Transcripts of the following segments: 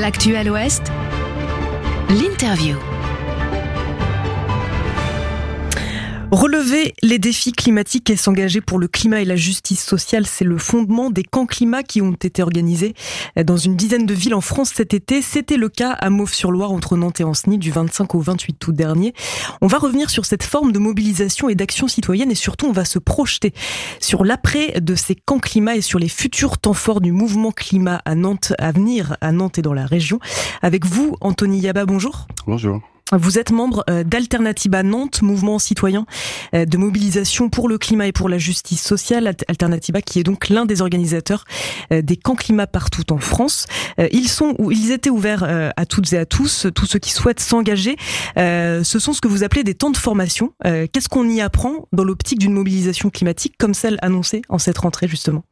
L'actuel Ouest, l'interview. Relever les défis climatiques et s'engager pour le climat et la justice sociale, c'est le fondement des camps climat qui ont été organisés dans une dizaine de villes en France cet été. C'était le cas à Mauves-sur-Loire entre Nantes et Anceny du 25 au 28 août dernier. On va revenir sur cette forme de mobilisation et d'action citoyenne et surtout on va se projeter sur l'après de ces camps climat et sur les futurs temps forts du mouvement climat à Nantes, à venir à Nantes et dans la région. Avec vous, Anthony Yaba, bonjour. Bonjour. Vous êtes membre euh, d'Alternativa Nantes, mouvement citoyen euh, de mobilisation pour le climat et pour la justice sociale. Alternativa qui est donc l'un des organisateurs euh, des camps climat partout en France. Ils sont ou ils étaient ouverts à toutes et à tous, tous ceux qui souhaitent s'engager. Ce sont ce que vous appelez des temps de formation. Qu'est-ce qu'on y apprend dans l'optique d'une mobilisation climatique comme celle annoncée en cette rentrée justement?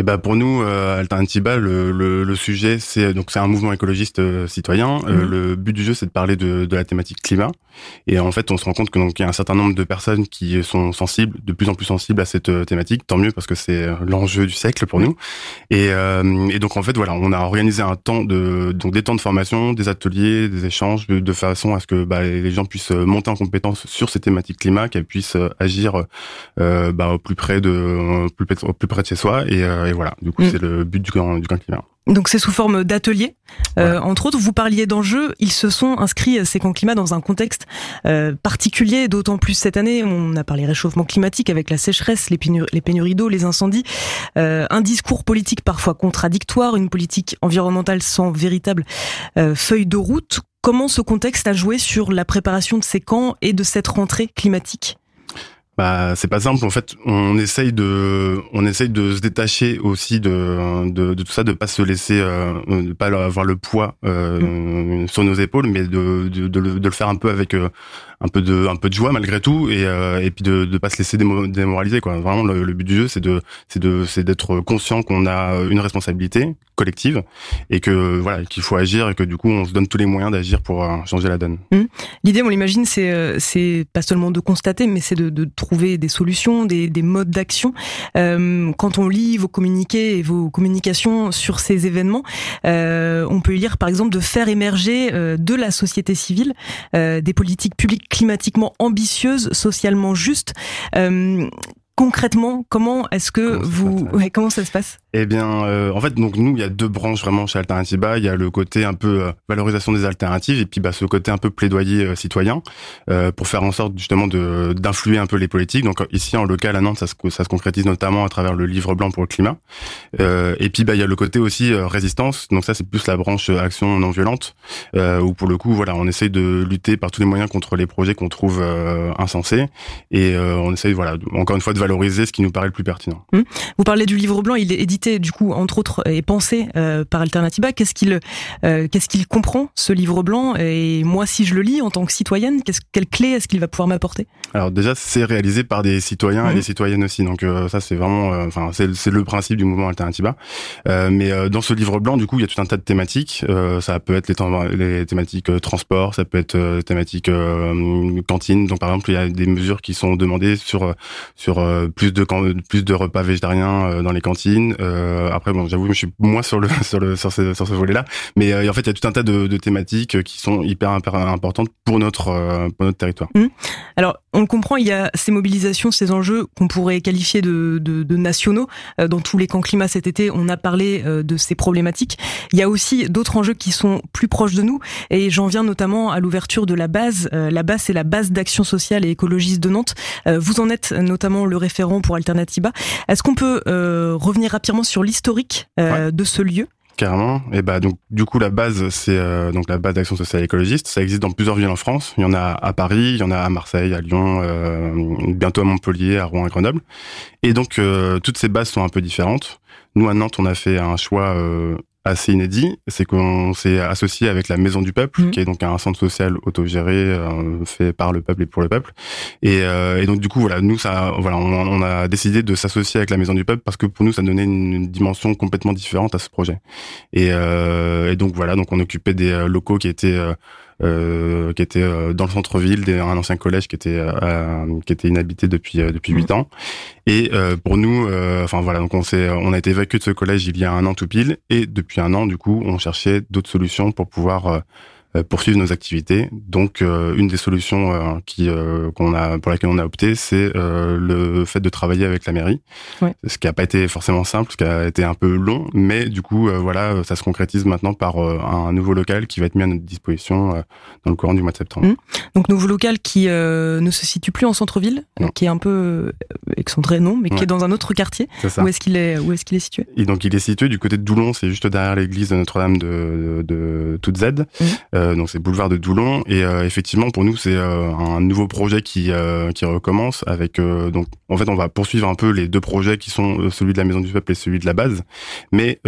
Et ben pour nous, euh, Alternativa, le, le, le sujet, c'est donc c'est un mouvement écologiste euh, citoyen. Euh, mhm. le but du jeu, c'est de parler de, de, la thématique climat. Et en fait, on se rend compte que donc il y a un certain nombre de personnes qui sont sensibles, de plus en plus sensibles à cette euh, thématique. Tant mieux parce que c'est l'enjeu du siècle pour nous. Et, et, donc en fait, voilà, on a organisé un temps de donc des temps de formation, des ateliers, des échanges, de, façon à ce que bah, les gens puissent monter en compétence sur ces thématiques climat, qu'elles puissent agir bah, au plus près de plus, au plus près de chez soi et et voilà, du coup, mm. c'est le but du camp, du camp climat. Donc c'est sous forme d'ateliers. Euh, entre autres, vous parliez d'enjeux. Ils se sont inscrits, euh, ces camps climat, dans un contexte euh, particulier, d'autant plus cette année. On a parlé réchauffement climatique avec la sécheresse, les, pénuries, d'eau, les incendies. un discours politique parfois contradictoire, une politique environnementale sans véritable feuille de route. Comment ce contexte a joué sur la préparation de ces camps et de cette rentrée climatique? Bah, c'est pas simple. En fait, on essaye de, on essaye de se détacher aussi de, de, de tout ça, de pas se laisser, euh, de pas avoir le poids euh, mm. sur nos épaules, mais de, de, de, le faire un peu avec euh, un peu de, un peu de joie malgré tout, et, euh, et puis de, de pas se laisser démoraliser. Quoi. Vraiment, le, but du jeu, c'est de, c'est de, c'est d'être conscient qu'on a une responsabilité collective et que voilà, qu'il faut agir et que du coup, on se donne tous les moyens d'agir pour changer la donne. Mm. L'idée, on l'imagine, c'est, c'est pas seulement de constater, mais c'est de, de trouver des solutions, des, des modes d'action. Euh, quand on lit vos communiqués et vos communications sur ces événements, euh, on peut lire par exemple de faire émerger euh, de la société civile euh, des politiques publiques climatiquement ambitieuses, socialement justes. Euh, concrètement, comment est-ce que vous, ouais, comment ça se passe? Eh bien, euh, en fait, donc nous, il y a deux branches vraiment chez Alternativa. Il y a le côté un peu euh, valorisation des alternatives et puis bah, ce côté un peu plaidoyer euh, citoyen pour faire en sorte justement de d'influer un peu les politiques. Donc ici, en local à Nantes, ça se, ça se concrétise notamment à travers le livre blanc pour le climat. et puis bah il y a le côté aussi résistance. Donc ça, c'est plus la branche action non violente où pour le coup, voilà, on essaye de lutter par tous les moyens contre les projets qu'on trouve insensés et on essaye, voilà, encore une fois, de valoriser ce qui nous paraît le plus pertinent. Hum. Vous parlez du livre blanc, il est édité du coup entre autres et pensé euh, par Alternativa. Qu'est-ce qu'il euh, qu'est-ce qu'il comprend ce livre blanc? Et moi, si je le lis en tant que citoyenne, qu'est-ce quelle clé est-ce qu'il va pouvoir m'apporter? Alors déjà, c'est réalisé par des citoyens et hum. des citoyennes aussi. Donc euh, ça, c'est vraiment, enfin, c'est le principe du mouvement Alternativa. mais dans ce livre blanc, du coup, il y a tout un tas de thématiques. ça peut être les, les thématiques transport, ça peut être thématiques cantine. Donc par exemple, il y a des mesures qui sont demandées sur sur euh, plus de plus de repas végétariens euh, dans les cantines. Euh, après, bon, j'avoue, je suis moins sur le sur le sur ce, volet-là, mais en fait, il y a tout un tas de, thématiques qui sont hyper, importantes pour notre notre territoire. Mmh. Alors, on le comprend, il y a ces mobilisations, ces enjeux qu'on pourrait qualifier de, de, nationaux. Dans tous les camps climat cet été, on a parlé de ces problématiques. Il y a aussi d'autres enjeux qui sont plus proches de nous, et j'en viens notamment à l'ouverture de la base. La base, c'est la base d'action sociale et écologiste de Nantes. Vous en êtes notamment le référent pour Alternativa. Est-ce qu'on peut euh, revenir rapidement sur l'historique euh, de ce lieu Carrément. Et bah donc du coup la base c'est euh, donc la base d'action sociale écologiste. Ça existe dans plusieurs villes en France. Il y en a à Paris, il y en a à Marseille, à Lyon, bientôt à Montpellier, à Rouen, à Grenoble. Et donc toutes ces bases sont un peu différentes. Nous à Nantes on a fait un choix assez inédit, c'est qu'on s'est associé avec la Maison du Peuple, mmh. qui est donc un centre social autogéré euh, fait par le peuple et pour le peuple. Et, euh, et donc du coup voilà, nous ça, voilà, on, a décidé de s'associer avec la Maison du Peuple parce que pour nous ça donnait une, dimension complètement différente à ce projet. Et, euh, et donc voilà, donc on occupait des locaux qui étaient euh, qui était euh, dans le centre-ville, un ancien collège qui était qui était inhabité depuis depuis huit ans. Et pour nous, enfin voilà, donc on s'est on a été évacué de ce collège il y a un an tout pile, et depuis un an du coup, on cherchait d'autres solutions pour pouvoir euh, poursuivre nos activités. Donc, euh, une des solutions euh, qui qu'on a pour laquelle on a opté, c'est le fait de travailler avec la mairie. Ce qui n'a pas été forcément simple, ce qui a été un peu long, mais du coup, voilà, ça se concrétise maintenant par un nouveau local qui va être mis à notre disposition dans le courant du mois de septembre. Mmh. Donc, nouveau local qui ne se situe plus en centre-ville, qui est un peu excentré, non, mais qui est dans un autre quartier. Est où est-ce qu'il est Où est-ce qu'il est situé Et donc, il est situé du côté de Doulon, c'est juste derrière l'église de Notre-Dame de, de, de Toute Z. Mmh. Euh, donc c'est boulevard de Doulon et euh, effectivement pour nous c'est euh, un nouveau projet qui qui recommence avec donc en fait on va poursuivre un peu les deux projets qui sont celui de la Maison du Peuple et celui de la base mais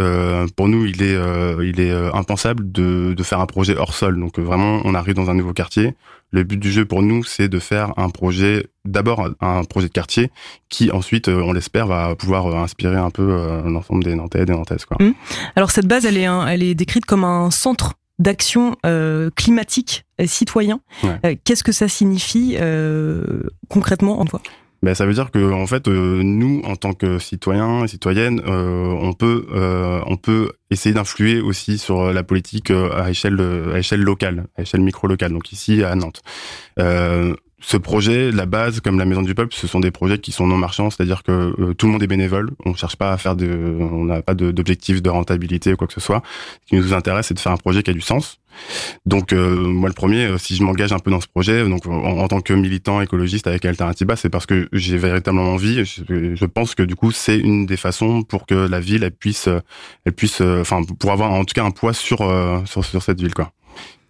pour nous il est il est impensable de de faire un projet hors sol donc vraiment on arrive dans un nouveau quartier le but du jeu pour nous, c'est de faire un projet, d'abord un projet de quartier, qui ensuite, on l'espère, va pouvoir inspirer un peu l'ensemble des Nantais et des Nantaises. Quoi. Mmh. Alors cette base, elle est, elle est décrite comme un centre d'action euh, climatique euh, citoyen. Euh, qu'est-ce que ça signifie concrètement en toi? Ben, ça veut dire que en fait nous en tant que citoyens et citoyennes on peut on peut essayer d'influer aussi sur la politique à échelle à échelle locale à échelle micro locale donc ici à Nantes ce projet, la base, comme la Maison du Peuple, ce sont des projets qui sont non marchands, c'est-à-dire que euh, tout le monde est bénévole. On cherche pas à faire de, on n'a pas d'objectif de, rentabilité ou quoi que ce soit. Ce qui nous intéresse, c'est de faire un projet qui a du sens. Donc euh, moi, le premier, euh, si je m'engage un peu dans ce projet, donc en, tant que militant écologiste avec Alternativa, c'est parce que j'ai véritablement envie. Je, je, pense que du coup, c'est une des façons pour que la ville elle puisse, elle puisse, enfin, pour avoir en tout cas un poids sur sur, sur cette ville, quoi.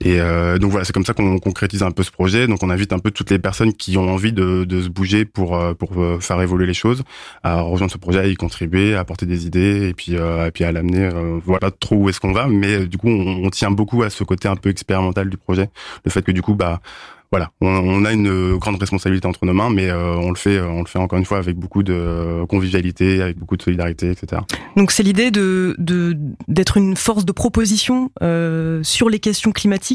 Et euh, donc voilà, c'est comme ça qu'on concrétise un peu ce projet. Donc on invite un peu toutes les personnes qui ont envie de, de se bouger pour euh, pour euh, faire évoluer les choses à rejoindre ce projet, à y contribuer, à apporter des idées et puis et puis à l'amener. voilà trop où est-ce qu'on va, mais du coup on, on, tient beaucoup à ce côté un peu expérimental du projet, le fait que du coup bah voilà, on, a une grande responsabilité entre nos mains, mais euh, on le fait, euh, on le fait encore une fois avec beaucoup de convivialité, avec beaucoup de solidarité, etc. Donc c'est l'idée de d'être une force de proposition euh, sur les questions climatiques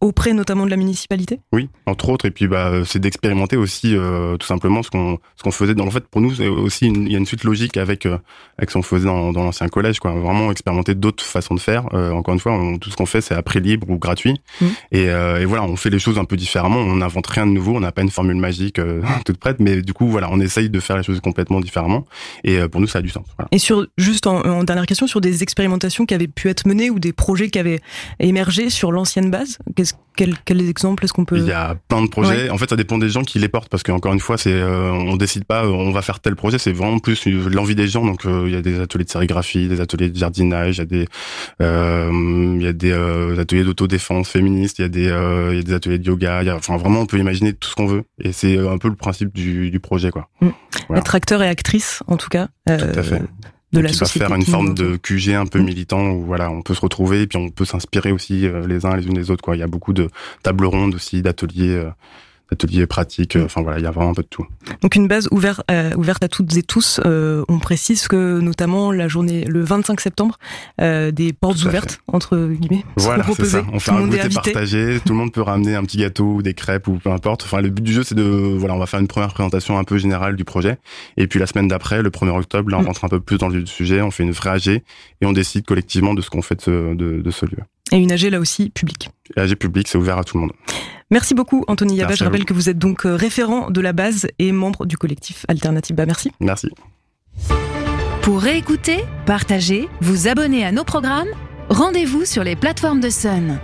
auprès notamment de la municipalité? Oui, entre autres, et puis bah c'est d'expérimenter aussi tout simplement ce qu'on ce qu'on faisait. Dans en fait, pour nous, c'est aussi il y a une suite logique avec avec ce qu'on faisait dans, dans l'ancien collège, quoi. Vraiment expérimenter d'autres façons de faire. encore une fois, tout ce qu'on fait, c'est à prix libre ou gratuit, mmh. et, et voilà, on fait les choses un peu différemment on n'invente rien de nouveau, on n'a pas une formule magique euh, toute prête, mais du coup, voilà, on essaye de faire les choses complètement différemment. Et euh, pour nous, ça a du sens. Et sur juste en, dernière question, sur des expérimentations qui avaient pu être menées ou des projets qui avaient émergé sur l'ancienne base, qu'est-ce quel, quel exemple est-ce qu'on peut Il y a plein de projets. En fait, ça dépend des gens qui les portent parce qu'encore une fois, c'est euh, on décide pas, on va faire tel projet. C'est vraiment plus l'envie des gens. Donc, il y a des ateliers de sérigraphie, des ateliers de jardinage, il y a des il y a des ateliers d'autodéfense féministe, il y a des il y a des ateliers de yoga. Il y a, enfin, vraiment, on peut imaginer tout ce qu'on veut. Et c'est un peu le principe du, du projet, quoi. Mmh. Être acteur et actrice, en tout cas. tout à fait de la société. faire une forme de QG un peu mmh. militant où voilà, on peut se retrouver et puis on peut s'inspirer aussi euh, les uns les unes les autres quoi. Il y a beaucoup de tables rondes aussi, d'ateliers euh, ateliers pratiques. Euh, enfin voilà, il y a vraiment un peu de tout. Donc une base ouverte, euh, ouverte à toutes et tous. Euh, on précise que notamment la journée, le 25 septembre, des portes ouvertes entre guillemets. Voilà, c'est ça. On fait un goûter partagé. tout le monde peut ramener un petit gâteau ou des crêpes ou peu importe. Enfin le but du jeu c'est de voilà, on va faire une première présentation un peu générale du projet et puis la semaine d'après, le 1er octobre, là on mm. rentre un peu plus dans le sujet, on fait une vraie AG et on décide collectivement de ce qu'on fait de ce, de, de ce lieu. Et une AG là aussi publique. AG publique, c'est ouvert à tout le monde. Merci beaucoup Anthony Yaba. Je rappelle que vous êtes donc euh, référent de la base et membre du collectif Alternative. Bah, merci. Merci. Pour réécouter, partager, vous abonner à nos programmes, rendez-vous sur les plateformes de Sun.